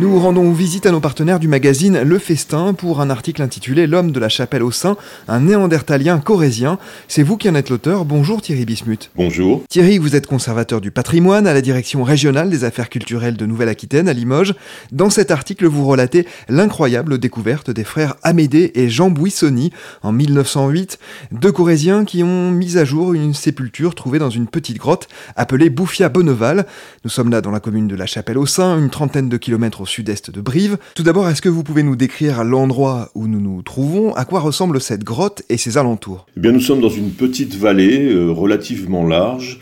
Nous rendons visite à nos partenaires du magazine Le Festin pour un article intitulé L'homme de la chapelle au sein, un néandertalien corésien. C'est vous qui en êtes l'auteur. Bonjour Thierry Bismuth. Bonjour. Thierry, vous êtes conservateur du patrimoine à la direction régionale des affaires culturelles de Nouvelle-Aquitaine à Limoges. Dans cet article, vous relatez l'incroyable découverte des frères Amédée et Jean Bouissoni en 1908, deux Corésiens qui ont mis à jour une sépulture trouvée dans une petite grotte appelée Bouffia Bonneval. Nous sommes là dans la commune de la Chapelle au Sein, une trentaine de kilomètres au sud-est de Brive. Tout d'abord, est-ce que vous pouvez nous décrire l'endroit où nous nous trouvons? À quoi ressemble cette grotte et ses alentours? Eh bien, nous sommes dans une petite vallée euh, relativement large,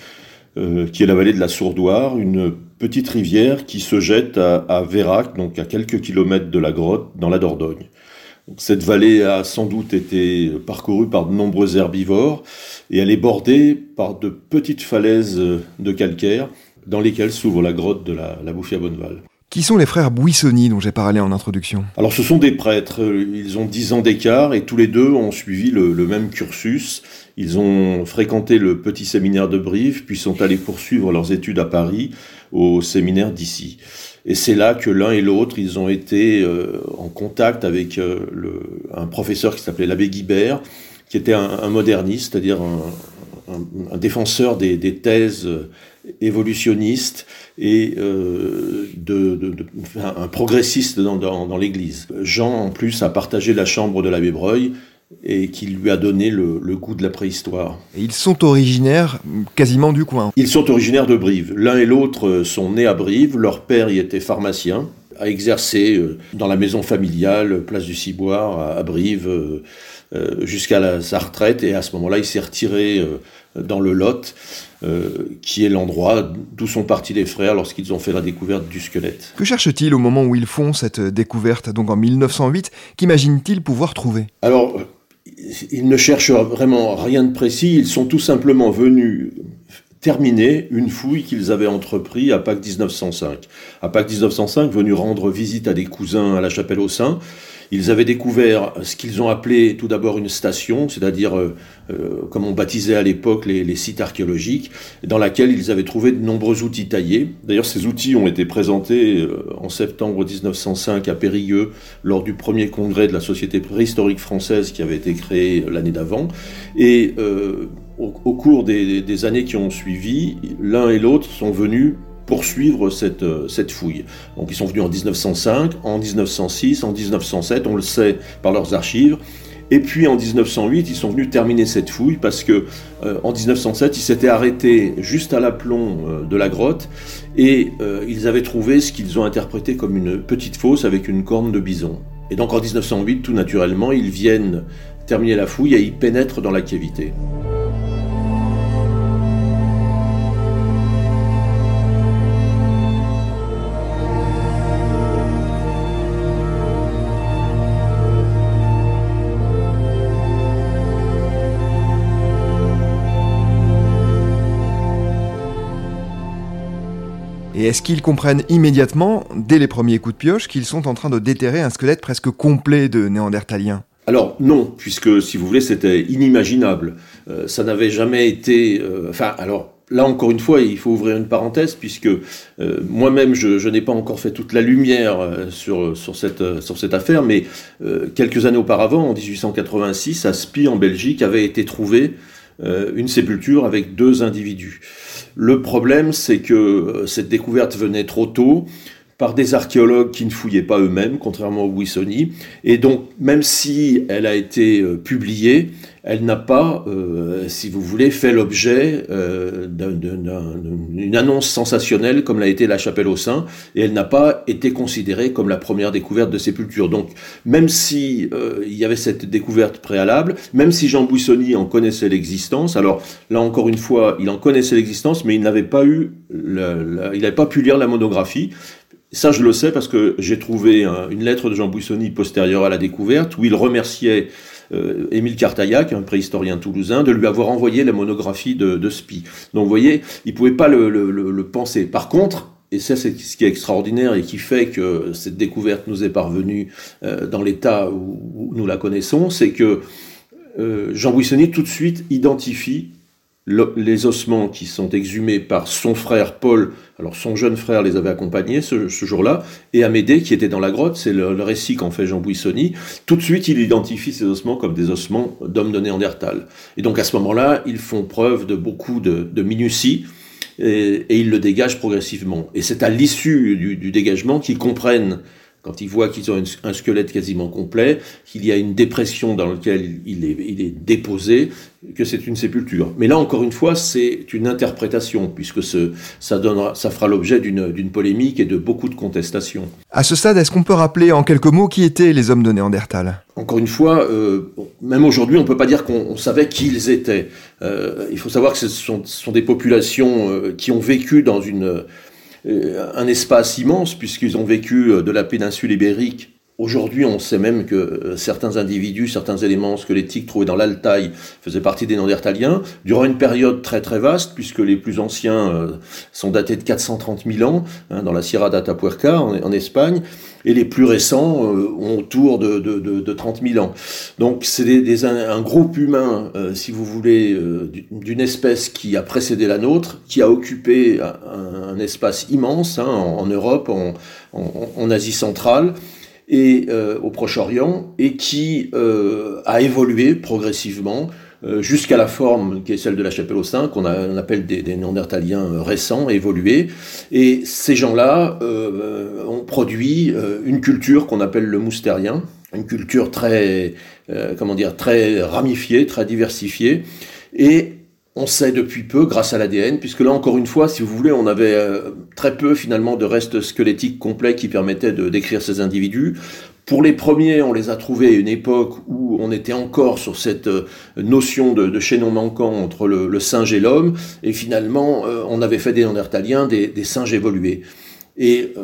euh, qui est la vallée de la Sourdoire, une petite rivière qui se jette à, à Vérac, donc à quelques kilomètres de la grotte, dans la Dordogne. Cette vallée a sans doute été parcourue par de nombreux herbivores et elle est bordée par de petites falaises de calcaire dans lesquelles s'ouvre la grotte de la, la Bouffia Bonneval. Qui sont les frères Bouissoni dont j'ai parlé en introduction Alors ce sont des prêtres, ils ont 10 ans d'écart et tous les deux ont suivi le, même cursus. Ils ont fréquenté le petit séminaire de Brive, puis sont allés poursuivre leurs études à Paris, au séminaire d'ici. Et c'est là que l'un et l'autre, ils ont été euh, en contact avec euh, un professeur qui s'appelait l'abbé Guibert, qui était un, moderniste, c'est-à-dire un, défenseur des thèses évolutionniste et euh, de, de, de, un progressiste dans, dans, dans l'Église. Jean, en plus, a partagé la chambre de l'abbé Breuil et qui lui a donné le, le, goût de la préhistoire. Et ils sont originaires quasiment du coin. Ils sont originaires de Brive. L'un et l'autre sont nés à Brive. Leur père y était pharmacien, a exercé euh, dans la maison familiale, place du Ciboire, à Brive, euh, jusqu'à sa retraite. Et à ce moment-là, il s'est retiré dans le Lot. Euh, qui est l'endroit d'où sont partis les frères lorsqu'ils ont fait la découverte du squelette. Que cherchent-ils au moment où ils font cette découverte, donc en 1908 Qu'imaginent-ils pouvoir trouver? Alors, ils ne cherchent vraiment rien de précis, ils sont tout simplement venus terminer une fouille qu'ils avaient entrepris à Pâques 1905. À Pâques 1905, venus rendre visite à des cousins à la chapelle au sein, ils avaient découvert ce qu'ils ont appelé tout d'abord une station, c'est-à-dire, euh, euh, comme on baptisait à l'époque les, sites archéologiques, dans laquelle ils avaient trouvé de nombreux outils taillés. D'ailleurs, ces outils ont été présentés euh, en septembre 1905 à Périgueux lors du premier congrès de la Société préhistorique française qui avait été créé l'année d'avant. Et euh, au, au, cours des années qui ont suivi, l'un et l'autre sont venus poursuivre cette, cette fouille. Donc ils sont venus en 1905, en 1906, en 1907, on le sait par leurs archives. Et puis en 1908, ils sont venus terminer cette fouille parce que euh, en 1907, ils s'étaient arrêtés juste à l'aplomb euh, de la grotte et euh, ils avaient trouvé ce qu'ils ont interprété comme une petite fosse avec une corne de bison. Et donc en 1908, tout naturellement, ils viennent terminer la fouille et ils pénètrent dans la cavité. Est-ce qu'ils comprennent immédiatement, dès les premiers coups de pioche, qu'ils sont en train de déterrer un squelette presque complet de néandertaliens alors non, puisque si vous voulez, c'était inimaginable. Euh, ça n'avait jamais été... Euh, enfin, alors là encore une fois, il faut ouvrir une parenthèse, puisque euh, moi-même, je, n'ai pas encore fait toute la lumière sur, sur cette affaire, mais quelques années auparavant, en 1886, à Spie, en Belgique, avait été trouvée une sépulture avec deux individus. Le problème, c'est que cette découverte venait trop tôt, par des archéologues qui ne fouillaient pas eux-mêmes, contrairement au Wissoni. Et donc, même si elle a été euh, publiée, elle n'a pas, euh, si vous voulez, fait l'objet euh, d'une annonce sensationnelle comme l'a été la chapelle au sein, et elle n'a pas été considérée comme la première découverte de sépulture. Donc, même si euh, il y avait cette découverte préalable, même si Jean Bouissoni en connaissait l'existence, alors là encore une fois, il en connaissait l'existence, mais il n'avait pas eu, il n'avait pas pu lire la monographie, ça, je le sais parce que j'ai trouvé un, une lettre de Jean Bouissoni postérieure à la découverte où il remerciait Émile Cartaillac, un préhistorien toulousain, de lui avoir envoyé la monographie de, de Spie. Donc vous voyez, il ne pouvait pas le, penser. Par contre, et ça c'est ce qui est extraordinaire et qui fait que cette découverte nous est parvenue dans l'état où, nous la connaissons, c'est que Jean Buissonnier tout de suite identifie les ossements qui sont exhumés par son frère Paul, alors son jeune frère les avait accompagnés ce, jour-là, et Amédée qui était dans la grotte, c'est le, récit qu'en fait Jean Buissonny, tout de suite il identifie ces ossements comme des ossements d'hommes de Néandertal. Et donc à ce moment-là, ils font preuve de beaucoup de, minutie, et, ils le dégagent progressivement. Et c'est à l'issue du dégagement qu'ils comprennent quand ils voient qu'ils ont un squelette quasiment complet, qu'il y a une dépression dans laquelle il est, il est déposé, que c'est une sépulture. Mais là, encore une fois, c'est une interprétation, puisque ce, ça, donnera, ça fera l'objet d'une polémique et de beaucoup de contestations. À ce stade, est-ce qu'on peut rappeler en quelques mots qui étaient les hommes de Néandertal? Encore une fois, euh, même aujourd'hui, on ne peut pas dire qu'on savait qui ils étaient. Euh, il faut savoir que ce sont, ce sont des populations euh, qui ont vécu dans une un espace immense, puisqu'ils ont vécu euh, de la péninsule ibérique Aujourd'hui, on sait même que euh, certains individus, certains éléments squelettiques trouvés dans l'Altaï faisaient partie des Néandertaliens, durant une période très très vaste, puisque les plus anciens sont datés de 430 000 ans, hein, dans la Sierra d'Atapuerca, en, Espagne, et les plus récents ont autour de, de, de, 30 000 ans. Donc c'est des, un, groupe humain, si vous voulez, d'une espèce qui a précédé la nôtre, qui a occupé un, espace immense hein, en, Europe, en, Asie centrale et euh, au Proche-Orient, et qui euh, a évolué progressivement euh, jusqu'à la forme qui est celle de la chapelle au sein, qu'on appelle des, néandertaliens récents, évolués. Et ces gens-là ont produit une culture qu'on appelle le moustérien, une culture très, comment dire, très ramifiée, très diversifiée. Et on sait depuis peu, grâce à l'ADN, puisque là encore une fois, si vous voulez, on avait euh, très peu finalement de restes squelettiques complets qui permettaient de décrire ces individus. Pour les premiers, on les a trouvés à une époque où on était encore sur cette euh, notion de, chaînon manquant entre le, singe et l'homme, et finalement, euh, on avait fait des Néandertaliens des, singes évolués. Et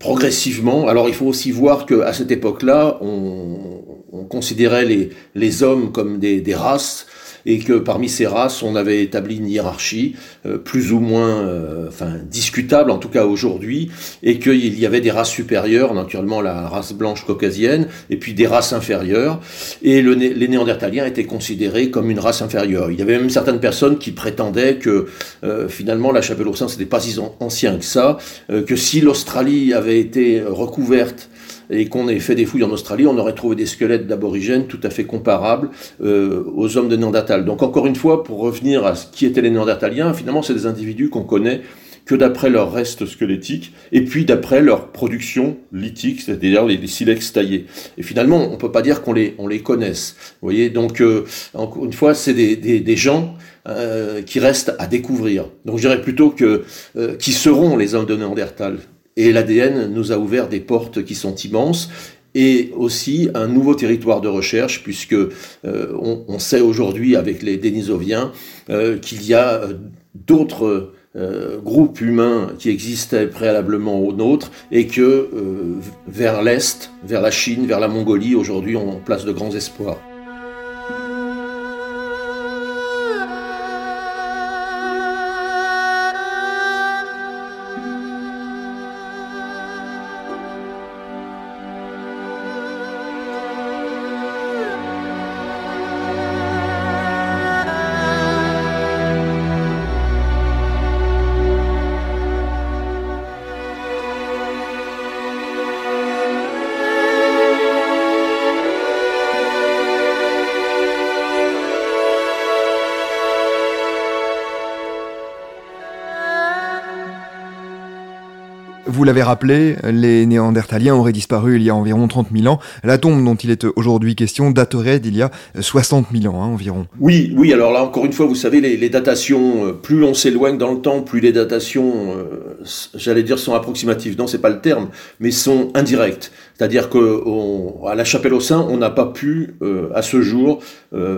progressivement, alors il faut aussi voir qu'à cette époque-là, on, considérait les, les hommes comme des, des races et que parmi ces races, on avait établi une hiérarchie euh, plus ou moins euh, enfin, discutable, en tout cas aujourd'hui, et qu'il y avait des races supérieures, naturellement la race blanche caucasienne, et puis des races inférieures, et le, les Néandertaliens étaient considérés comme une race inférieure. Il y avait même certaines personnes qui prétendaient que euh, finalement la chapelle au sein, c'était pas si ancien que ça, que si l'Australie avait été recouverte et qu'on ait fait des fouilles en Australie, on aurait trouvé des squelettes d'aborigènes tout à fait comparables euh, aux hommes de Néandertal. Donc encore une fois, pour revenir à ce qui étaient les Néandertaliens, finalement c'est des individus qu'on connaît que d'après leurs restes squelettiques et puis d'après leur production lithique, c'est-à-dire les, silex taillés. Et finalement, on peut pas dire qu'on les, on les connaisse. Vous voyez, donc euh, encore une fois, c'est des, des, des, gens euh, qui restent à découvrir. Donc je dirais plutôt que euh, qui seront les hommes de Néandertal. Et l'ADN nous a ouvert des portes qui sont immenses et aussi un nouveau territoire de recherche, puisque euh, on, sait aujourd'hui avec les Denisoviens euh, qu'il y a euh, d'autres groupes humains qui existaient préalablement au nôtre et que vers l'Est, vers la Chine, vers la Mongolie, aujourd'hui on place de grands espoirs. Vous l'avez rappelé, les Néandertaliens auraient disparu il y a environ 30 000 ans. La tombe dont il est aujourd'hui question daterait d'il y a 60 000 ans hein, environ. Oui, oui. Alors là, encore une fois, vous savez, les, datations, euh, plus on s'éloigne dans le temps, plus les datations, euh, j'allais dire, sont approximatives. Non, c'est pas le terme, mais sont indirectes. C'est-à-dire que à la chapelle au sein, on n'a pas pu, euh, à ce jour,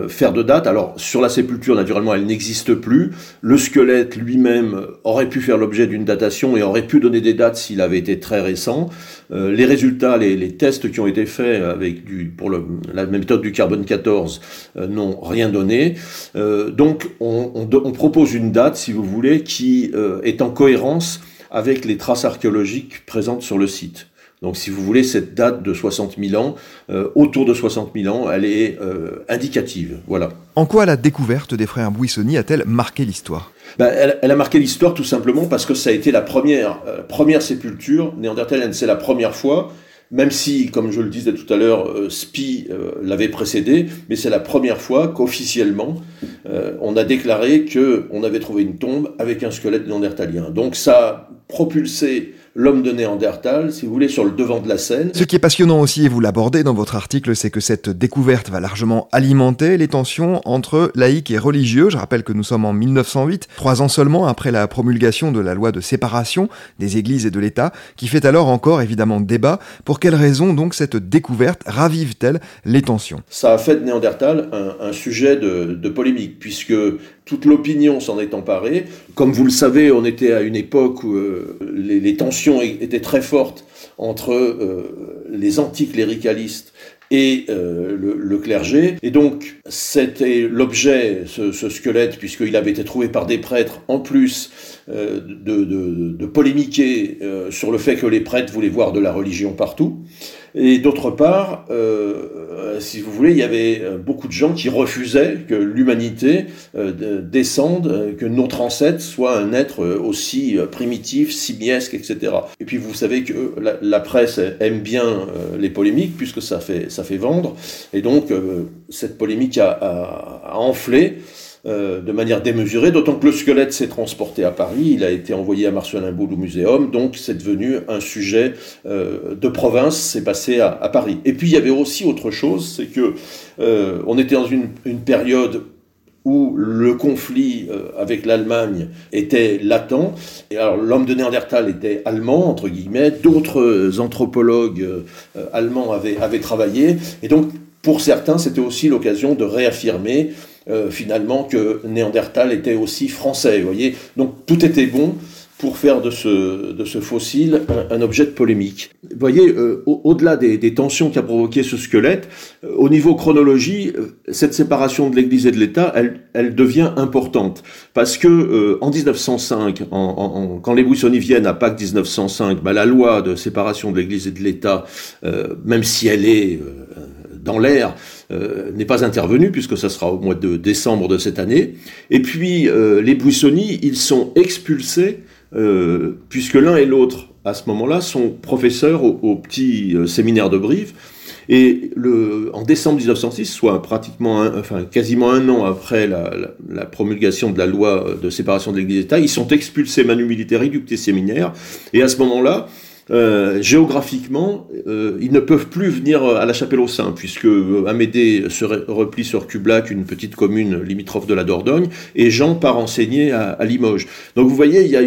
faire de date. Alors, sur la sépulture, naturellement, elle n'existe plus. Le squelette lui-même aurait pu faire l'objet d'une datation et aurait pu donner des dates s'il avait été très récent. Euh, les résultats, les, tests qui ont été faits avec pour la méthode du carbone 14 euh, n'ont rien donné. Euh, donc on, on, propose une date, si vous voulez, qui est en cohérence avec les traces archéologiques présentes sur le site. Donc si vous voulez, cette date de 60 000 ans, euh, autour de 60 000 ans, elle est euh, indicative. Voilà. En quoi la découverte des frères Bouissoni a-t-elle marqué l'histoire? Ben, elle, a marqué l'histoire tout simplement parce que ça a été la première, euh, première sépulture néandertalienne. C'est la première fois, même si, comme je le disais tout à l'heure, Spi l'avait précédé, mais c'est la première fois qu'officiellement, on a déclaré qu'on avait trouvé une tombe avec un squelette néandertalien. Donc ça a propulsé l'homme de Néandertal, si vous voulez, sur le devant de la scène. Ce qui est passionnant aussi, et vous l'abordez dans votre article, c'est que cette découverte va largement alimenter les tensions entre laïcs et religieux. Je rappelle que nous sommes en 1908, trois ans seulement après la promulgation de la loi de séparation des églises et de l'État, qui fait alors encore évidemment débat. Pour quelles raisons donc cette découverte ravive-t-elle les tensions? Ça a fait de Néandertal un, sujet de, de polémique, puisque toute l'opinion s'en est emparée. Comme vous le savez, on était à une époque où euh, les, tensions étaient très fortes entre euh, les anticléricalistes et euh, le, clergé. Et donc, c'était l'objet, ce, squelette, puisqu'il avait été trouvé par des prêtres, en plus de, de, polémiquer sur le fait que les prêtres voulaient voir de la religion partout. Et d'autre part, euh, si vous voulez, il y avait euh, beaucoup de gens qui refusaient que l'humanité euh, descende, que notre ancêtre soit un être aussi primitif, simiesque, etc. Et puis vous savez que la, presse aime bien les polémiques puisque ça fait, ça fait vendre. Et donc cette polémique a, a enflé. Euh, de manière démesurée, d'autant que le squelette s'est transporté à Paris, il a été envoyé à Marcelin-Boule au muséum, donc c'est devenu un sujet euh, de province, c'est passé à, Paris. Et puis il y avait aussi autre chose, c'est que euh, on était dans une, période où le conflit avec l'Allemagne était latent. Et alors l'homme de Néandertal était allemand, entre guillemets, d'autres anthropologues allemands avaient, avaient travaillé. Et donc pour certains, c'était aussi l'occasion de réaffirmer euh, finalement que Néandertal était aussi français. Voyez Donc tout était bon pour faire de ce, de ce fossile un, objet de polémique. Vous voyez, euh, au-delà des, des, tensions qu'a provoqué ce squelette, euh, au niveau chronologie, cette séparation de l'Église et de l'État, elle, elle, devient importante. Parce que en 1905, en, en, quand les Bouissonniers viennent à Pâques 1905, bah, la loi de séparation de l'Église et de l'État, même si elle est dans l'air, euh, n'est pas intervenu, puisque ça sera au mois de décembre de cette année. Et puis, euh, les Buissonniers, ils sont expulsés, euh, puisque l'un et l'autre, à ce moment-là, sont professeurs au, petit séminaire de Brive. Et le, en décembre 1906, soit pratiquement, enfin quasiment un an après la, promulgation de la loi de séparation de l'Église et l'État, ils sont expulsés manu militari du petit séminaire. Et à ce moment-là, euh, géographiquement, euh, ils ne peuvent plus venir à la Chapelle au Saint, puisque euh, Amédée se replie sur Cublac, une petite commune limitrophe de la Dordogne, et Jean part enseigner à, Limoges. Donc vous voyez, il y a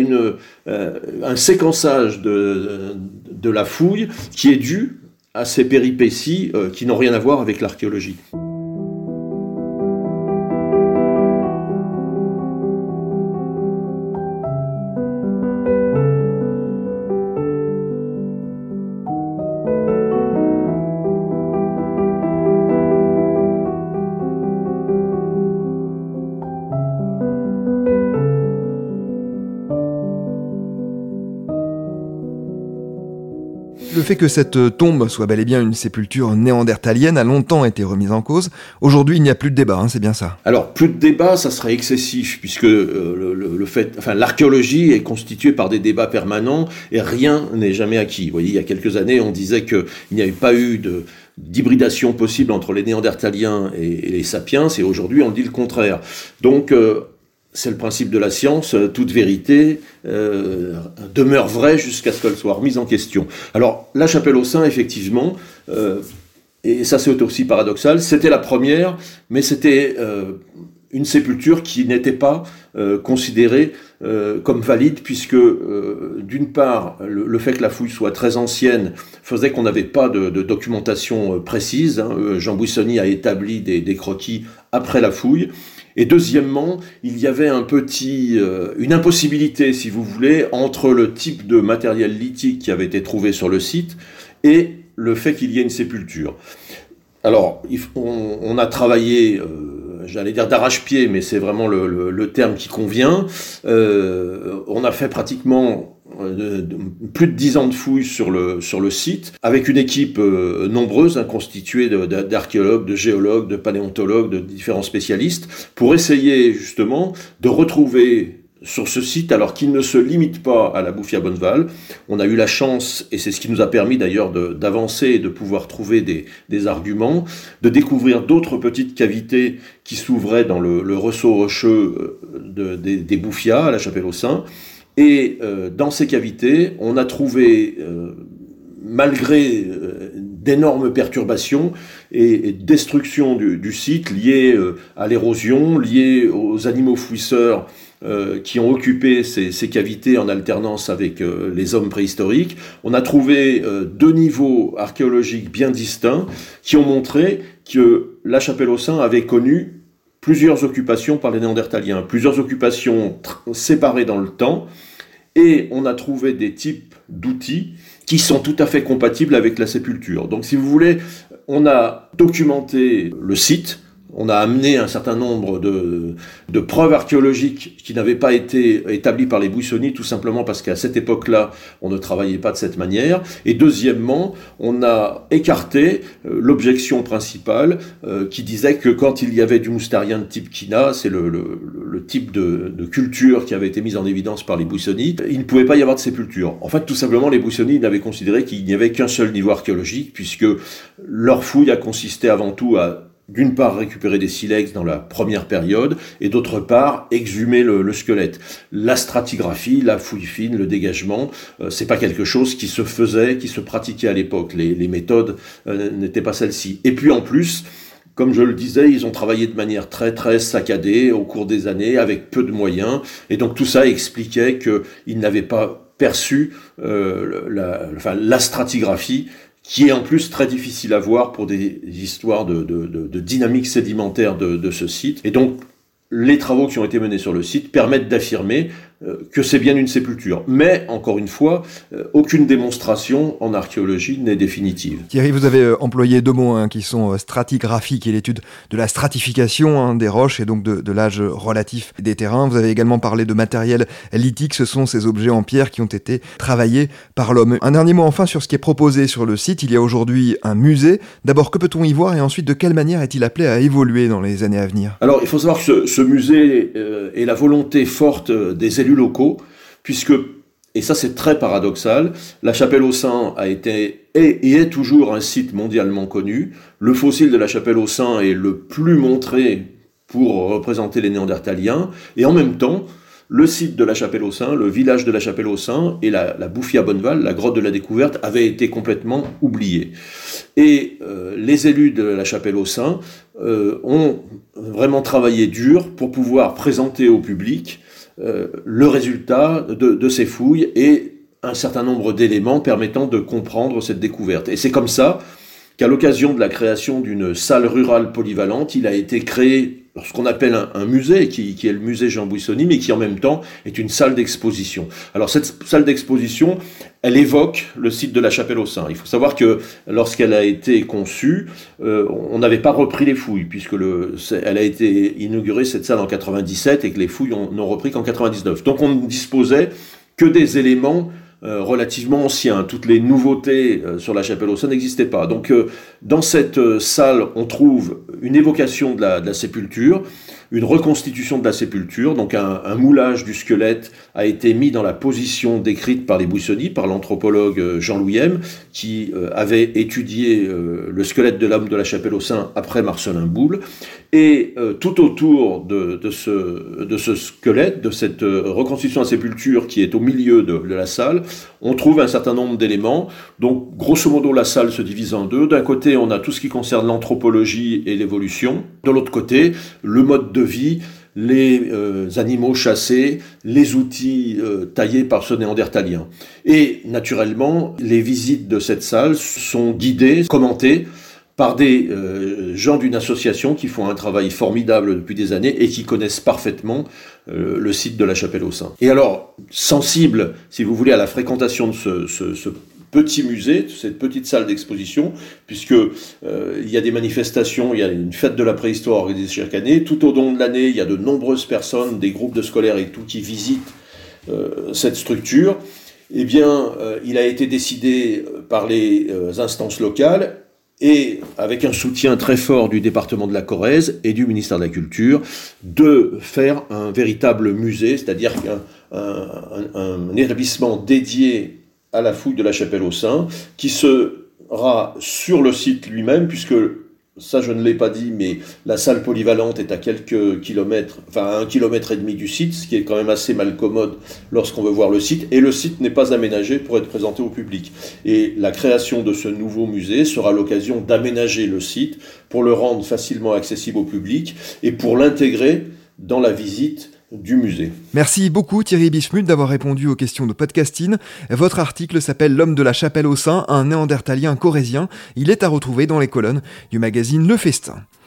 un séquençage de, la fouille qui est dû à ces péripéties qui n'ont rien à voir avec l'archéologie. Le fait que cette tombe soit bel et bien une sépulture néandertalienne a longtemps été remise en cause. Aujourd'hui, il n'y a plus de débat, hein, c'est bien ça. Alors, plus de débat, ça serait excessif, puisque euh, le, enfin, l'archéologie est constituée par des débats permanents et rien n'est jamais acquis. Vous voyez, il y a quelques années, on disait qu'il n'y avait pas eu d'hybridation possible entre les néandertaliens et, les sapiens, et aujourd'hui on dit le contraire. Donc euh, c'est le principe de la science, euh, toute vérité euh, demeure vraie jusqu'à ce qu'elle soit remise en question. Alors, la chapelle au sein, effectivement, euh, et ça c'est aussi paradoxal, c'était la première, mais c'était une sépulture qui n'était pas considérée comme valide, puisque d'une part, le, fait que la fouille soit très ancienne faisait qu'on n'avait pas de, documentation précise. Hein. Jean Bouissonny a établi des croquis après la fouille. Et deuxièmement, il y avait un petit, euh, une impossibilité, si vous voulez, entre le type de matériel lithique qui avait été trouvé sur le site et le fait qu'il y ait une sépulture. Alors, on, a travaillé, euh, j'allais dire d'arrache-pied, mais c'est vraiment le, terme qui convient. Euh, on a fait pratiquement plus de dix ans de fouilles sur le, sur le site, avec une équipe nombreuse, hein, constituée d'archéologues, de, géologues, de paléontologues, de différents spécialistes, pour essayer justement de retrouver sur ce site, alors qu'il ne se limite pas à la Bouffia Bonneval. On a eu la chance, et c'est ce qui nous a permis d'ailleurs d'avancer et de pouvoir trouver des, arguments, de découvrir d'autres petites cavités qui s'ouvraient dans le, ressaut rocheux euh, des, Bouffias à la Chapelle au Saint. Et euh, dans ces cavités, on a trouvé, euh, malgré d'énormes perturbations et, destruction du, du, site liées à l'érosion, liées aux animaux fouisseurs, euh, qui ont occupé ces, ces, cavités en alternance avec euh, les hommes préhistoriques. On a trouvé euh, deux niveaux archéologiques bien distincts qui ont montré que la chapelle au sein avait connu plusieurs occupations par les néandertaliens, plusieurs occupations séparées dans le temps, et on a trouvé des types d'outils qui sont tout à fait compatibles avec la sépulture. Donc si vous voulez, on a documenté le site, on a amené un certain nombre de, de preuves archéologiques qui n'avaient pas été établies par les Bouissonniers, tout simplement parce qu'à cette époque-là, on ne travaillait pas de cette manière. Et deuxièmement, on a écarté euh, l'objection principale euh, qui disait que quand il y avait du moustarien de type Kina, c'est le, le, type de, culture qui avait été mise en évidence par les Bouissonniers, il ne pouvait pas y avoir de sépulture. En fait, tout simplement, les Bouissonniers n'avaient considéré qu'il n'y avait qu'un seul niveau archéologique, puisque leur fouille a consisté avant tout à d'une part récupérer des silex dans la première période et d'autre part exhumer le, squelette. La stratigraphie, la fouille fine, le dégagement, euh, c'est pas quelque chose qui se faisait, qui se pratiquait à l'époque. Les, méthodes euh, n'étaient pas celles-ci. Et puis en plus, comme je le disais, ils ont travaillé de manière très très saccadée au cours des années avec peu de moyens et donc tout ça expliquait qu'ils n'avaient pas perçu euh, la, stratigraphie qui est en plus très difficile à voir pour des histoires de, dynamique sédimentaire de, ce site. Et donc, les travaux qui ont été menés sur le site permettent d'affirmer que c'est bien une sépulture. Mais, encore une fois, euh, aucune démonstration en archéologie n'est définitive. Thierry, vous avez euh, employé deux mots hein, qui sont stratigraphie, qui est l'étude de la stratification hein, des roches et donc de, l'âge relatif des terrains. Vous avez également parlé de matériel lithique, ce sont ces objets en pierre qui ont été travaillés par l'homme. Un dernier mot enfin sur ce qui est proposé sur le site. Il y a aujourd'hui un musée. D'abord, que peut-on y voir et ensuite de quelle manière est-il appelé à évoluer dans les années à venir? Alors, il faut savoir que ce, musée est la volonté forte des élus locaux, puisque, et ça c'est très paradoxal, la chapelle au Saint a été et, est toujours un site mondialement connu. Le fossile de la chapelle au Saint est le plus montré pour représenter les Néandertaliens, et en même temps, le site de la Chapelle au Saint, le village de la Chapelle au Saint et la, la Bouffia Bonneval, la grotte de la découverte, avaient été complètement oubliés. Et euh, les élus de la Chapelle au Saint euh, ont vraiment travaillé dur pour pouvoir présenter au public le résultat de, ces fouilles et un certain nombre d'éléments permettant de comprendre cette découverte. Et c'est comme ça qu'à l'occasion de la création d'une salle rurale polyvalente, il a été créé ce qu'on appelle un, musée, qui, est le musée Jean Bouissonny, mais qui en même temps est une salle d'exposition. Alors cette salle d'exposition, elle évoque le site de la Chapelle au Saint. Il faut savoir que lorsqu'elle a été conçue, euh, on n'avait pas repris les fouilles, puisque le, elle a été inaugurée cette salle en 97 et que les fouilles n'ont repris qu'en 99. Donc on ne disposait que des éléments relativement ancien. Toutes les nouveautés euh, sur la chapelle au sein n'existaient pas. Donc euh, dans cette salle, on trouve une évocation de la, de la, sépulture, une reconstitution de la sépulture, donc un, moulage du squelette a été mis dans la position décrite par les Bouissonniers, par l'anthropologue Jean-Louis M, qui avait étudié le squelette de l'homme de la chapelle au sein après Marcelin Boulle. Et tout autour de, ce, squelette, de cette reconstitution de sépulture qui est au milieu de la salle, on trouve un certain nombre d'éléments. Donc, grosso modo, la salle se divise en deux. D'un côté, on a tout ce qui concerne l'anthropologie et l'évolution. De l'autre côté, le mode de vie, les euh, animaux chassés, les outils euh, taillés par ce néandertalien. Et naturellement, les visites de cette salle sont guidées, commentées par des euh, gens d'une association qui font un travail formidable depuis des années et qui connaissent parfaitement euh, le site de la Chapelle au Saint. Et alors, sensible, si vous voulez, à la fréquentation de ce, petit musée, cette petite salle d'exposition, puisque euh, il y a des manifestations, il y a une fête de la préhistoire organisée chaque année. Tout au long de l'année, il y a de nombreuses personnes, des groupes de scolaires et tout, qui visitent cette structure. eh bien, il a été décidé par les instances locales et avec un soutien très fort du département de la Corrèze et du ministère de la Culture, de faire un véritable musée, c'est-à-dire un, établissement dédié à la fouille de la chapelle au sein, qui sera sur le site lui-même, puisque ça je ne l'ai pas dit, mais la salle polyvalente est à quelques kilomètres, enfin à un kilomètre et demi du site, ce qui est quand même assez mal commode lorsqu'on veut voir le site, et le site n'est pas aménagé pour être présenté au public. Et la création de ce nouveau musée sera l'occasion d'aménager le site pour le rendre facilement accessible au public et pour l'intégrer dans la visite Merci beaucoup Thierry Bichmut d'avoir répondu aux questions de podcasting. Votre article s'appelle L'homme de la chapelle au sein, un néandertalien corésien. Il est à retrouver dans les colonnes du magazine Le Festin.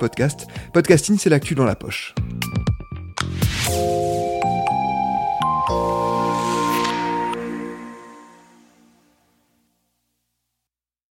podcast. Podcasting, c'est l'actu dans la poche.